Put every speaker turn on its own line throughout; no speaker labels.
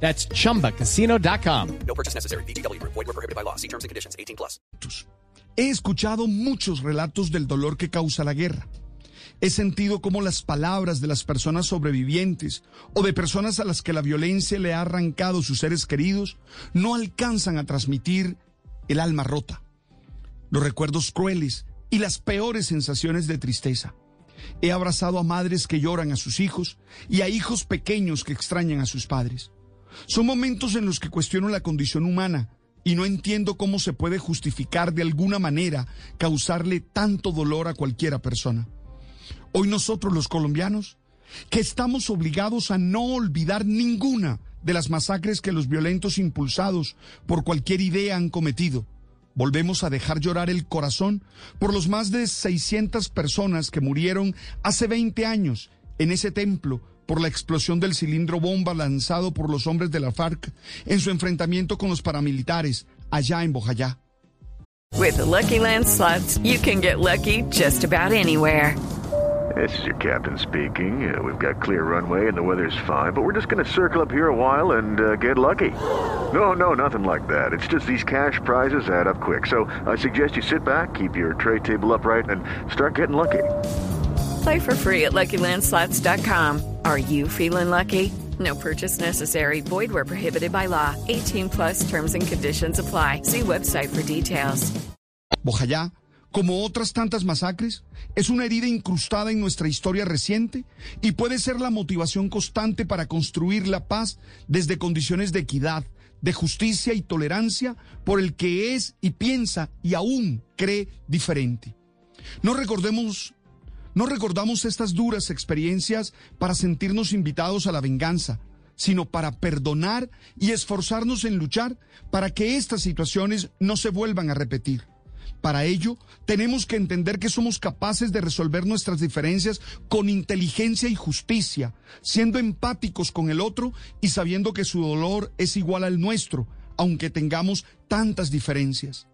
That's chumbacasino.com.
No purchase necessary. BGW. Void were prohibited by law. See terms and conditions. 18 plus.
He escuchado muchos relatos del dolor que causa la guerra. He sentido cómo las palabras de las personas sobrevivientes o de personas a las que la violencia le ha arrancado sus seres queridos no alcanzan a transmitir el alma rota, los recuerdos crueles y las peores sensaciones de tristeza. He abrazado a madres que lloran a sus hijos y a hijos pequeños que extrañan a sus padres. Son momentos en los que cuestiono la condición humana y no entiendo cómo se puede justificar de alguna manera causarle tanto dolor a cualquiera persona. Hoy nosotros los colombianos, que estamos obligados a no olvidar ninguna de las masacres que los violentos impulsados por cualquier idea han cometido, volvemos a dejar llorar el corazón por los más de 600 personas que murieron hace 20 años en ese templo por la explosión del cilindro bomba lanzado por los hombres de la FARC en su enfrentamiento con los paramilitares allá en Bojayá.
With the Lucky Land slots, you can get lucky just about anywhere.
This is your captain speaking. Uh, we've got clear runway and the weather's fine, but we're just going to circle up here a while and uh, get lucky. No, no, nothing like that. It's just these cash prizes add up quick. So I suggest you sit back, keep your tray table upright, and start getting lucky.
Play for free at LuckyLandSlots.com. Are you feeling lucky? No purchase necessary. Void where prohibited by law. 18 plus terms and conditions apply. See website for details.
Bojayá, como otras tantas masacres, es una herida incrustada en nuestra historia reciente y puede ser la motivación constante para construir la paz desde condiciones de equidad, de justicia y tolerancia por el que es y piensa y aún cree diferente. No recordemos no recordamos estas duras experiencias para sentirnos invitados a la venganza, sino para perdonar y esforzarnos en luchar para que estas situaciones no se vuelvan a repetir. Para ello, tenemos que entender que somos capaces de resolver nuestras diferencias con inteligencia y justicia, siendo empáticos con el otro y sabiendo que su dolor es igual al nuestro, aunque tengamos tantas diferencias.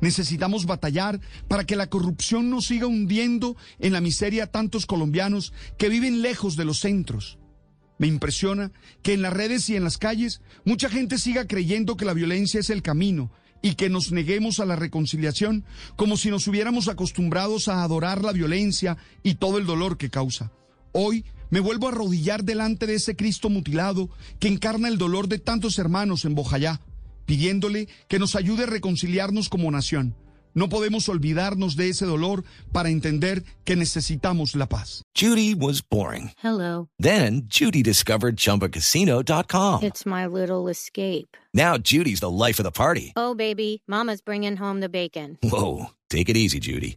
Necesitamos batallar para que la corrupción no siga hundiendo en la miseria a tantos colombianos que viven lejos de los centros. Me impresiona que en las redes y en las calles mucha gente siga creyendo que la violencia es el camino y que nos neguemos a la reconciliación como si nos hubiéramos acostumbrados a adorar la violencia y todo el dolor que causa. Hoy me vuelvo a arrodillar delante de ese Cristo mutilado que encarna el dolor de tantos hermanos en Bojayá pidiéndole que nos ayude a reconciliarnos como nación. No podemos olvidarnos de ese dolor para entender que necesitamos la paz.
Judy was boring.
Hello.
Then Judy discovered ChumbaCasino.com.
It's my little escape.
Now Judy's the life of the party.
Oh, baby, Mama's bringing home the bacon.
Whoa, take it easy, Judy.